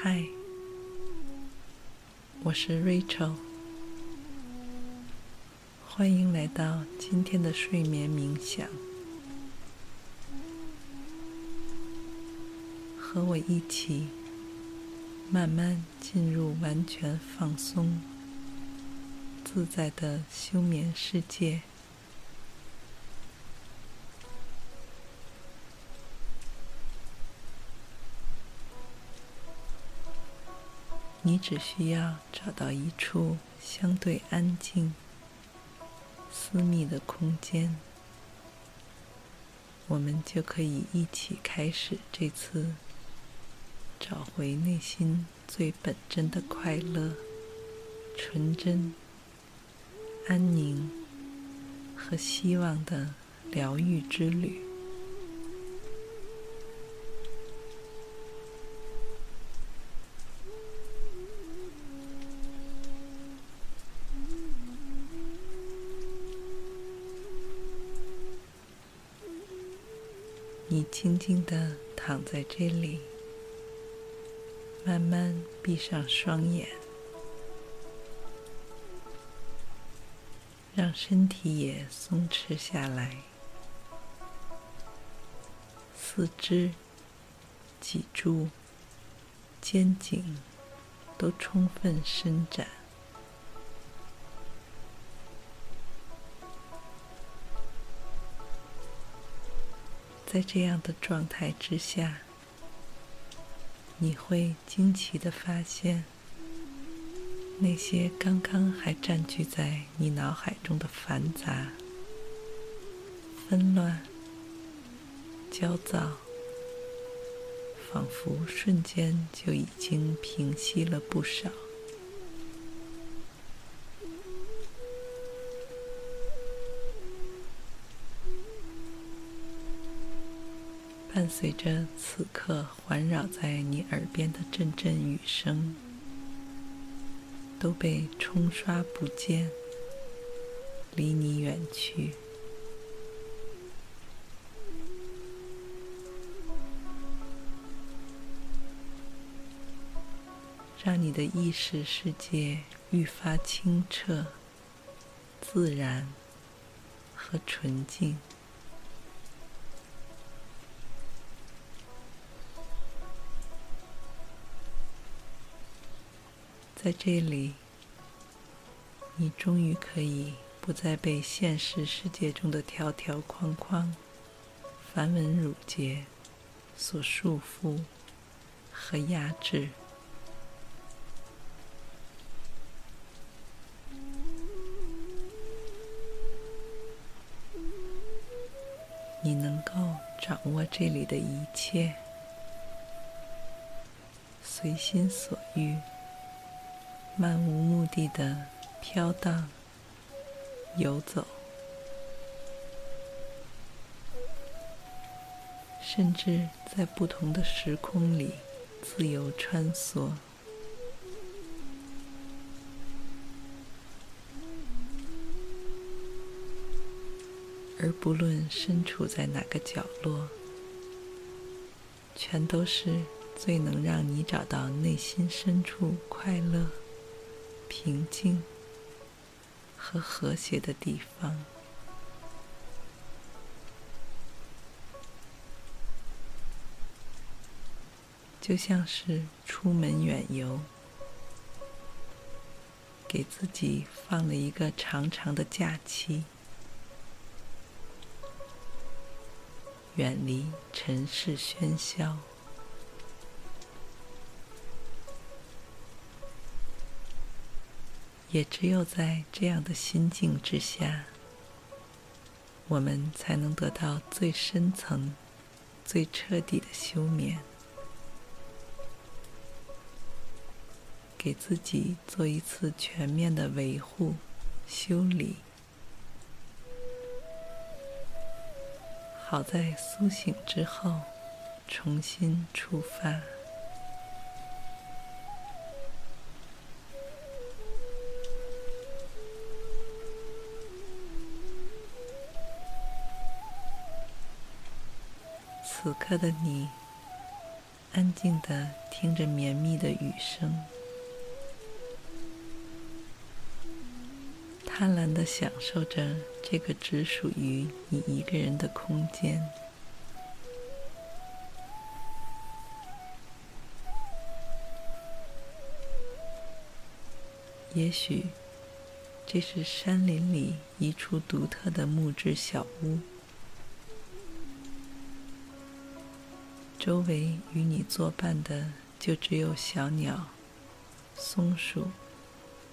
嗨，我是 Rachel，欢迎来到今天的睡眠冥想，和我一起慢慢进入完全放松、自在的休眠世界。你只需要找到一处相对安静、私密的空间，我们就可以一起开始这次找回内心最本真的快乐、纯真、安宁和希望的疗愈之旅。你静静地躺在这里，慢慢闭上双眼，让身体也松弛下来，四肢、脊柱、肩颈都充分伸展。在这样的状态之下，你会惊奇地发现，那些刚刚还占据在你脑海中的繁杂、纷乱、焦躁，仿佛瞬间就已经平息了不少。伴随着此刻环绕在你耳边的阵阵雨声，都被冲刷不见，离你远去，让你的意识世界愈发清澈、自然和纯净。在这里，你终于可以不再被现实世界中的条条框框、繁文缛节所束缚和压制。你能够掌握这里的一切，随心所欲。漫无目的的飘荡、游走，甚至在不同的时空里自由穿梭，而不论身处在哪个角落，全都是最能让你找到内心深处快乐。平静和和谐的地方，就像是出门远游，给自己放了一个长长的假期，远离尘世喧嚣。也只有在这样的心境之下，我们才能得到最深层、最彻底的休眠，给自己做一次全面的维护、修理，好在苏醒之后重新出发。此刻的你，安静地听着绵密的雨声，贪婪地享受着这个只属于你一个人的空间。也许这是山林里一处独特的木质小屋。周围与你作伴的就只有小鸟、松鼠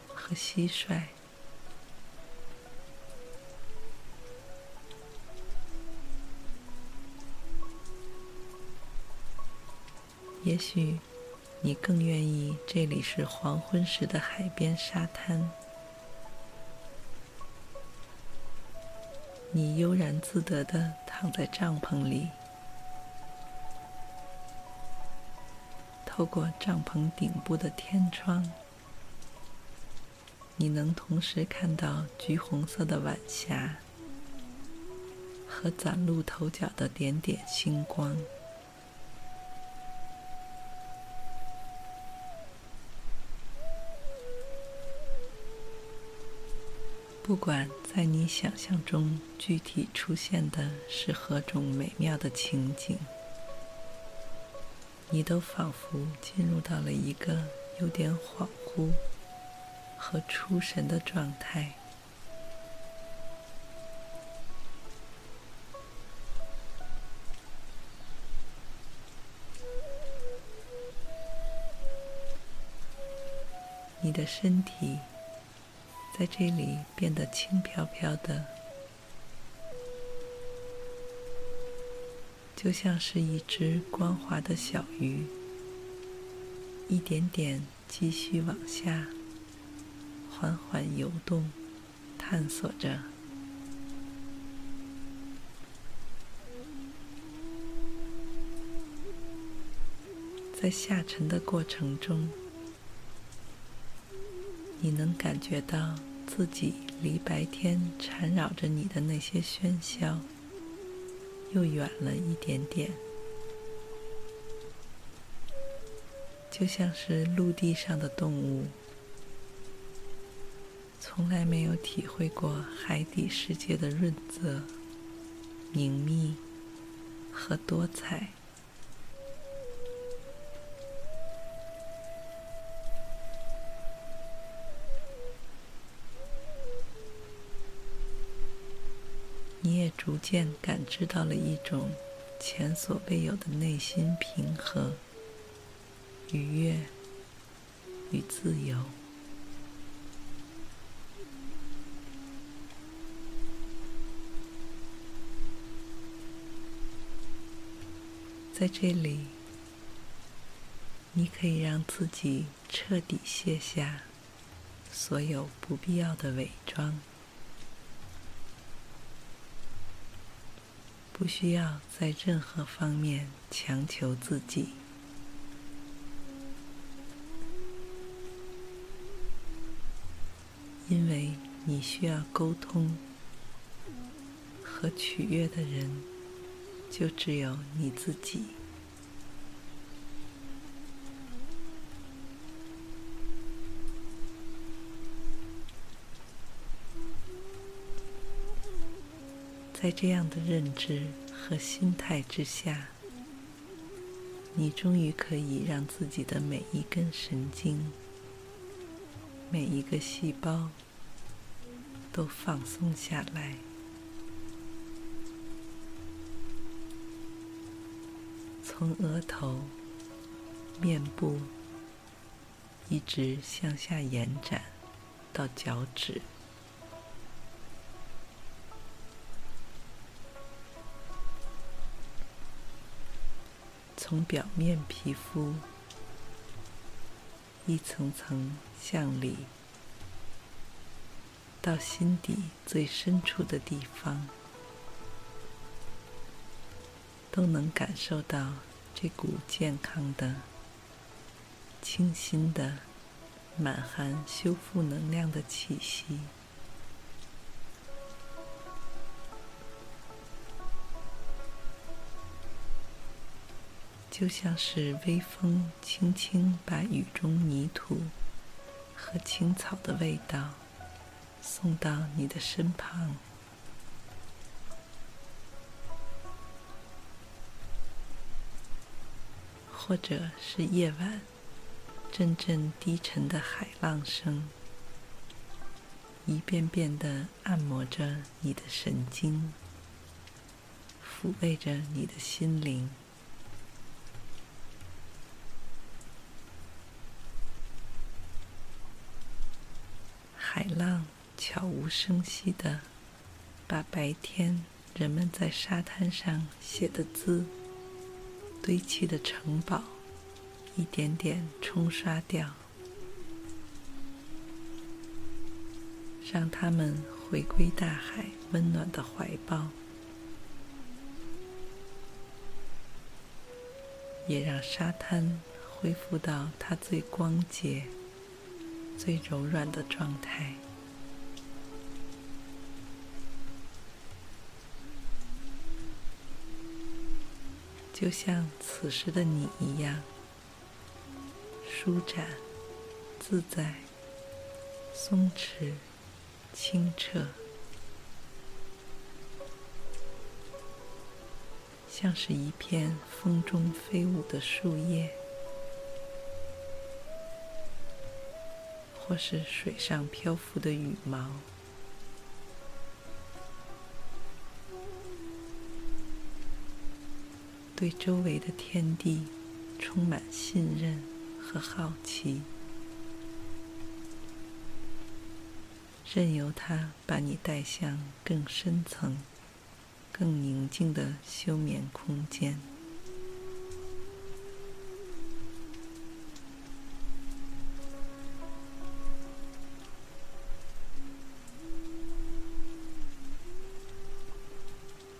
和蟋蟀。也许你更愿意这里是黄昏时的海边沙滩，你悠然自得地躺在帐篷里。透过帐篷顶部的天窗，你能同时看到橘红色的晚霞和崭露头角的点点星光。不管在你想象中具体出现的是何种美妙的情景。你都仿佛进入到了一个有点恍惚和出神的状态。你的身体在这里变得轻飘飘的。就像是一只光滑的小鱼，一点点继续往下，缓缓游动，探索着。在下沉的过程中，你能感觉到自己离白天缠绕着你的那些喧嚣。又远了一点点，就像是陆地上的动物，从来没有体会过海底世界的润泽、凝密和多彩。你也逐渐感知到了一种前所未有的内心平和、愉悦与自由。在这里，你可以让自己彻底卸下所有不必要的伪装。不需要在任何方面强求自己，因为你需要沟通和取悦的人，就只有你自己。在这样的认知和心态之下，你终于可以让自己的每一根神经、每一个细胞都放松下来，从额头、面部一直向下延展到脚趾。从表面皮肤一层层向里，到心底最深处的地方，都能感受到这股健康的、清新的、满含修复能量的气息。就像是微风轻轻把雨中泥土和青草的味道送到你的身旁，或者是夜晚阵阵低沉的海浪声，一遍遍的按摩着你的神经，抚慰着你的心灵。海浪悄无声息地把白天人们在沙滩上写的字、堆砌的城堡，一点点冲刷掉，让它们回归大海温暖的怀抱，也让沙滩恢复到它最光洁。最柔软的状态，就像此时的你一样，舒展、自在、松弛、清澈，像是一片风中飞舞的树叶。或是水上漂浮的羽毛，对周围的天地充满信任和好奇，任由它把你带向更深层、更宁静的休眠空间。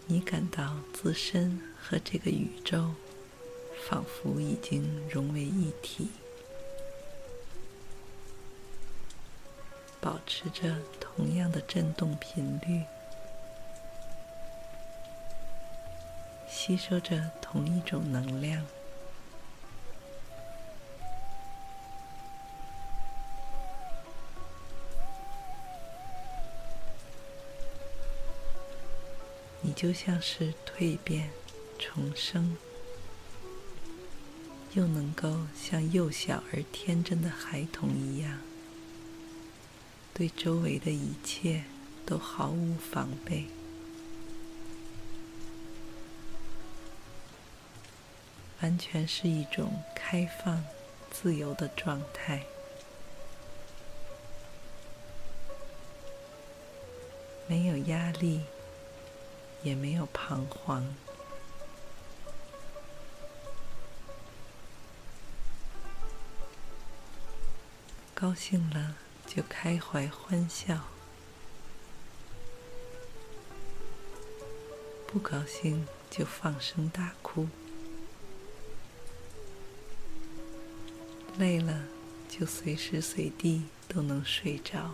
你感到自身和这个宇宙仿佛已经融为一体，保持着同样的振动频率，吸收着同一种能量。就像是蜕变、重生，又能够像幼小而天真的孩童一样，对周围的一切都毫无防备，完全是一种开放、自由的状态，没有压力。也没有彷徨，高兴了就开怀欢笑，不高兴就放声大哭，累了就随时随地都能睡着。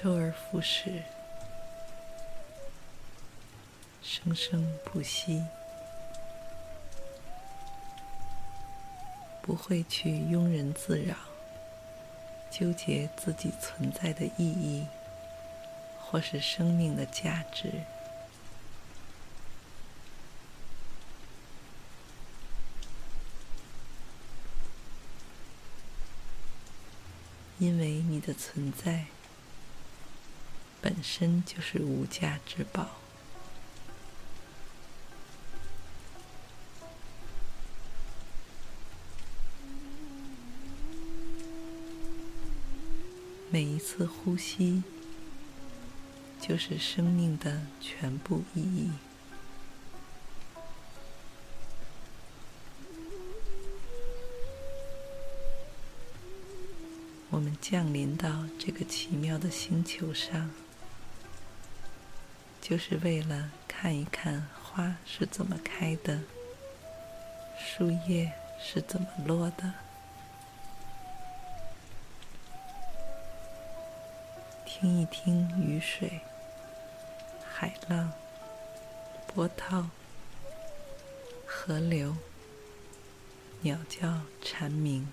周而复始，生生不息，不会去庸人自扰，纠结自己存在的意义，或是生命的价值，因为你的存在。本身就是无价之宝。每一次呼吸就是生命的全部意义。我们降临到这个奇妙的星球上，就是为了看一看花是怎么开的，树叶是怎么落的，听一听雨水、海浪、波涛、河流、鸟叫、蝉鸣。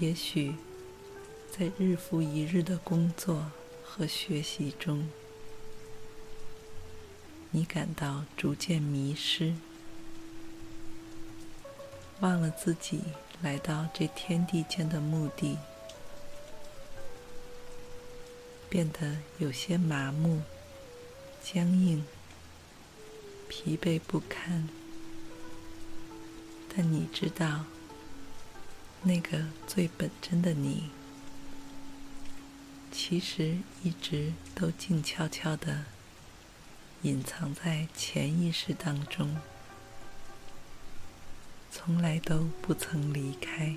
也许，在日复一日的工作和学习中，你感到逐渐迷失，忘了自己来到这天地间的目的，变得有些麻木、僵硬、疲惫不堪。但你知道，那个最本真的你，其实一直都静悄悄的隐藏在潜意识当中，从来都不曾离开。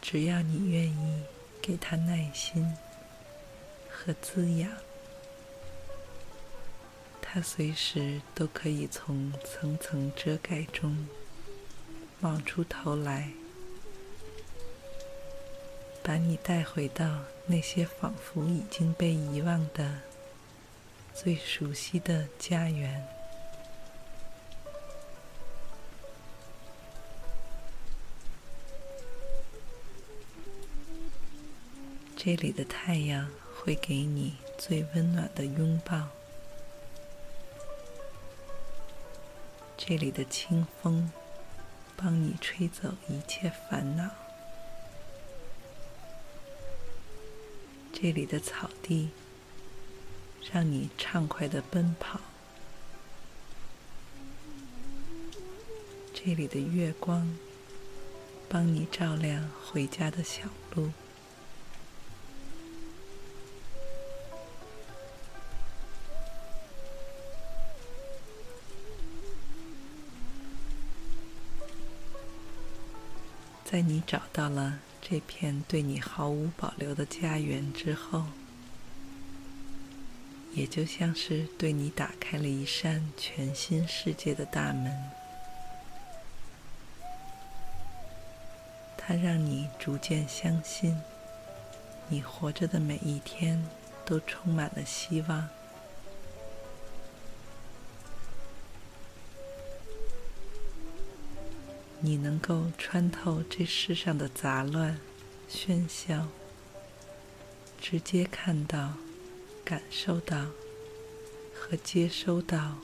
只要你愿意给他耐心。和滋养，它随时都可以从层层遮盖中冒出头来，把你带回到那些仿佛已经被遗忘的最熟悉的家园。这里的太阳。会给你最温暖的拥抱，这里的清风帮你吹走一切烦恼，这里的草地让你畅快的奔跑，这里的月光帮你照亮回家的小路。在你找到了这片对你毫无保留的家园之后，也就像是对你打开了一扇全新世界的大门。它让你逐渐相信，你活着的每一天都充满了希望。你能够穿透这世上的杂乱、喧嚣，直接看到、感受到和接收到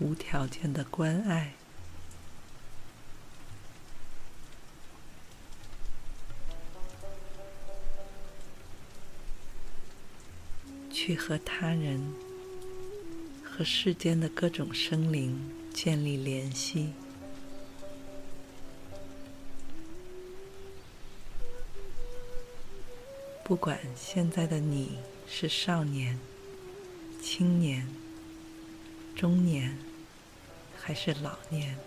无条件的关爱，去和他人、和世间的各种生灵建立联系。不管现在的你是少年、青年、中年，还是老年，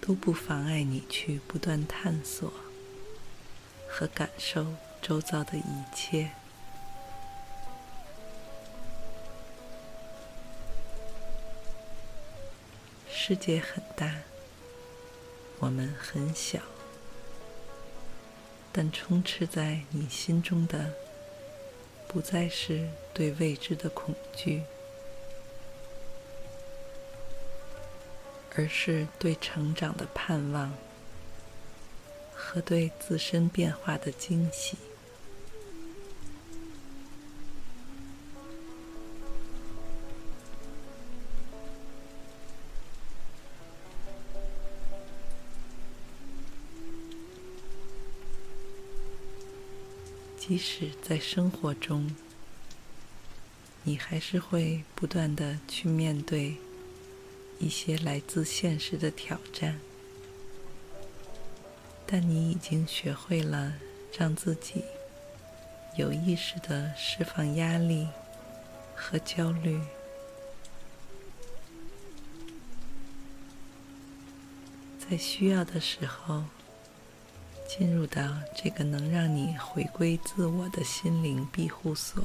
都不妨碍你去不断探索和感受周遭的一切。世界很大，我们很小。但充斥在你心中的，不再是对未知的恐惧，而是对成长的盼望和对自身变化的惊喜。即使在生活中，你还是会不断的去面对一些来自现实的挑战，但你已经学会了让自己有意识的释放压力和焦虑。在需要的时候，进入到这个能让你回归自我的心灵庇护所。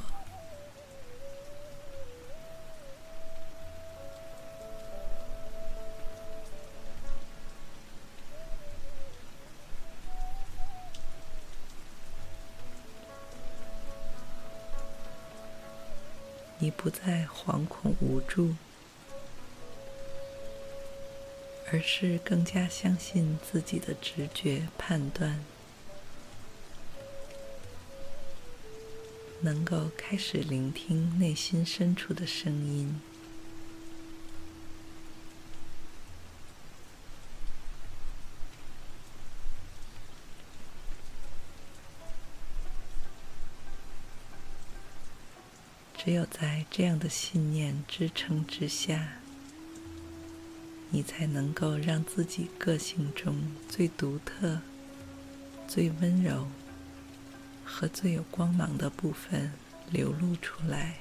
你不再惶恐无助。而是更加相信自己的直觉判断，能够开始聆听内心深处的声音。只有在这样的信念支撑之下，你才能够让自己个性中最独特、最温柔和最有光芒的部分流露出来，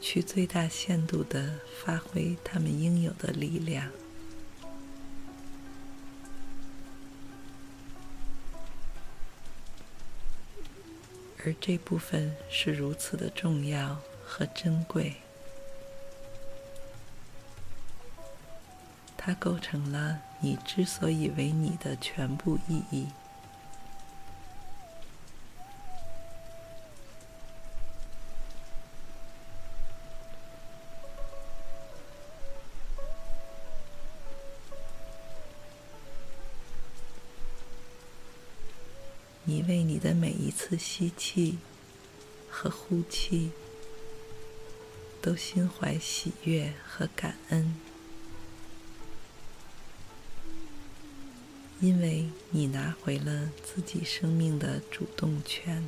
去最大限度地发挥他们应有的力量。而这部分是如此的重要和珍贵。它构成了你之所以为你的全部意义。你为你的每一次吸气和呼气，都心怀喜悦和感恩。因为你拿回了自己生命的主动权，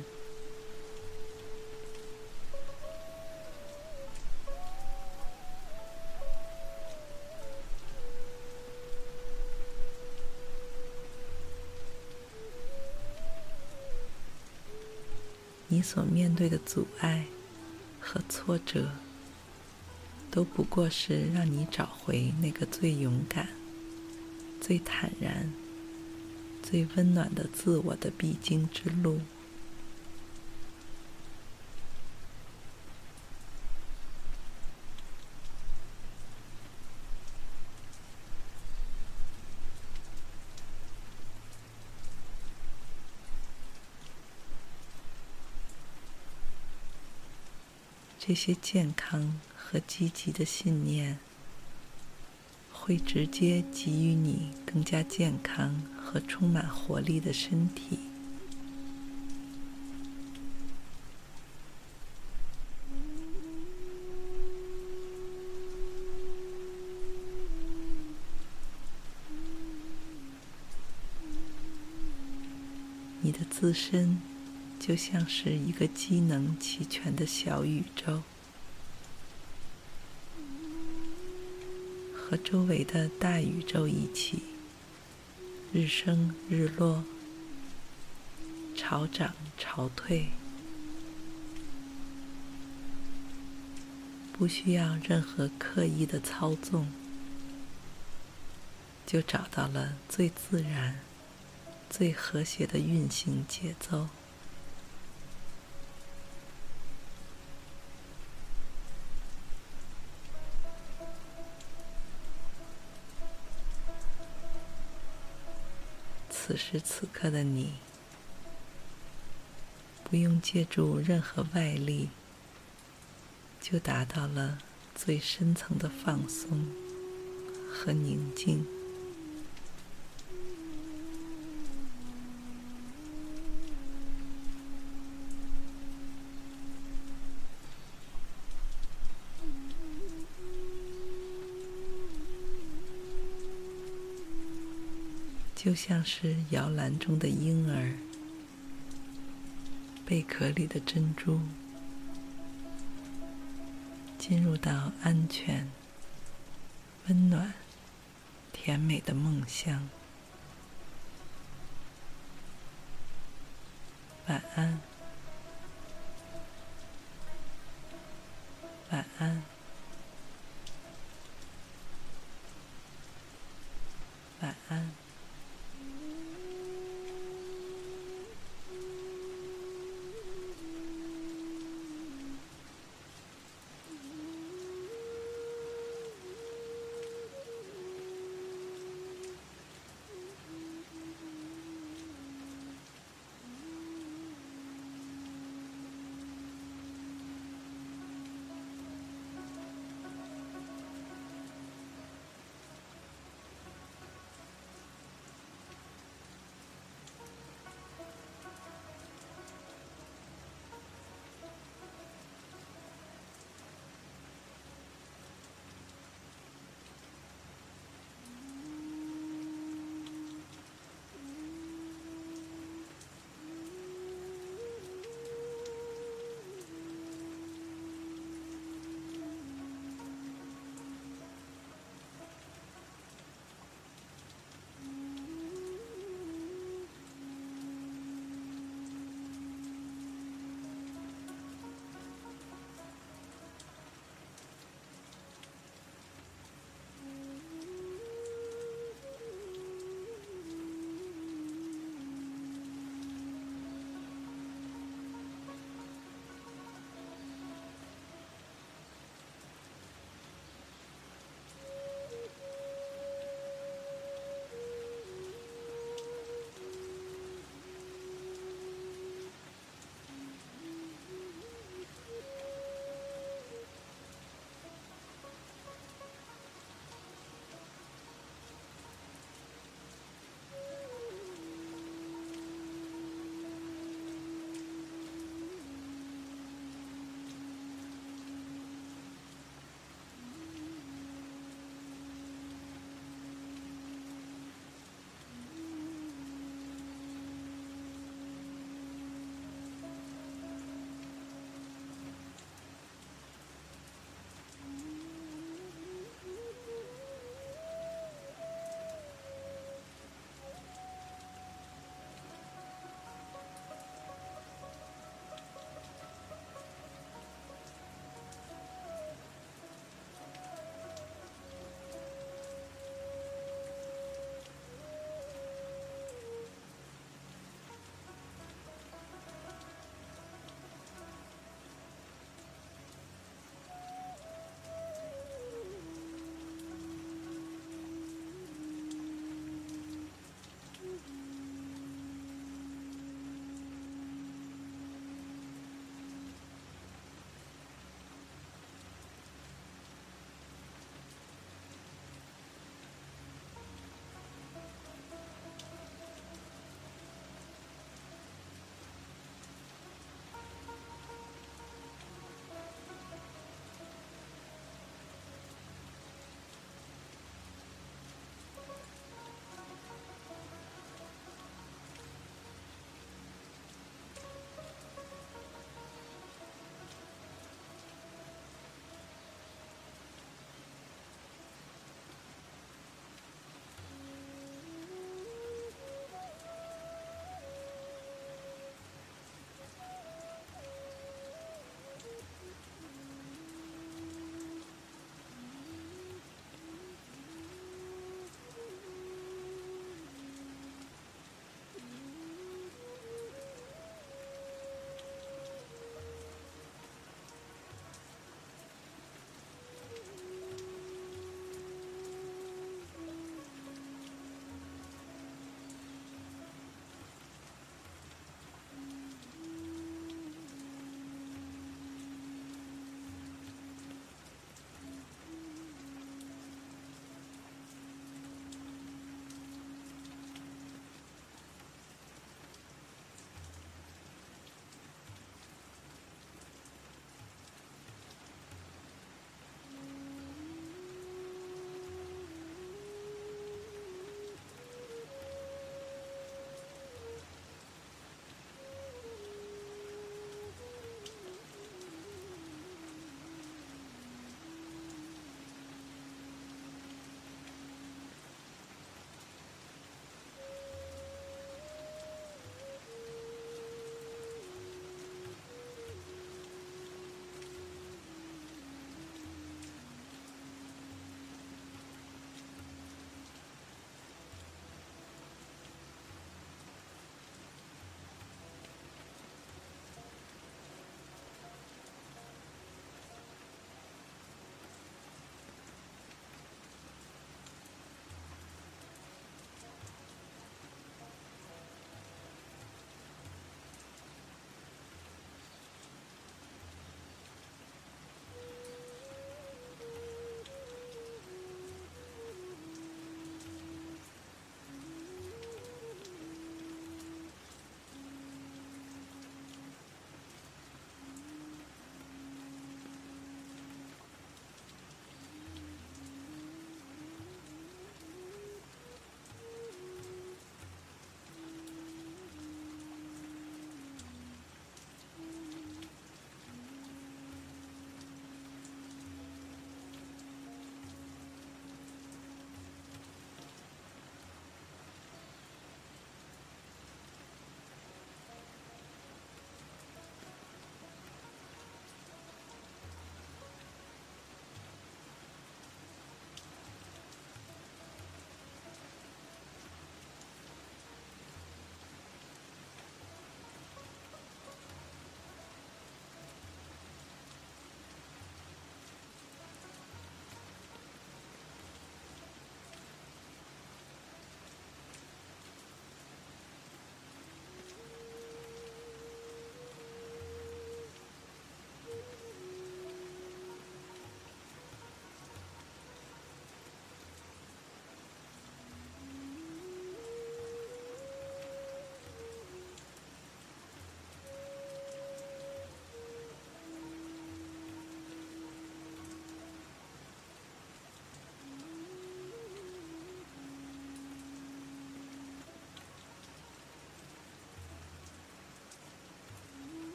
你所面对的阻碍和挫折，都不过是让你找回那个最勇敢、最坦然。最温暖的自我的必经之路。这些健康和积极的信念，会直接给予你更加健康和充满活力的身体。你的自身就像是一个机能齐全的小宇宙，和周围的大宇宙一起。日升日落，潮涨潮退，不需要任何刻意的操纵，就找到了最自然、最和谐的运行节奏。此时此刻的你，不用借助任何外力，就达到了最深层的放松和宁静。就像是摇篮中的婴儿贝壳里的珍珠进入到安全温暖甜美的梦乡。晚安。晚安。晚安。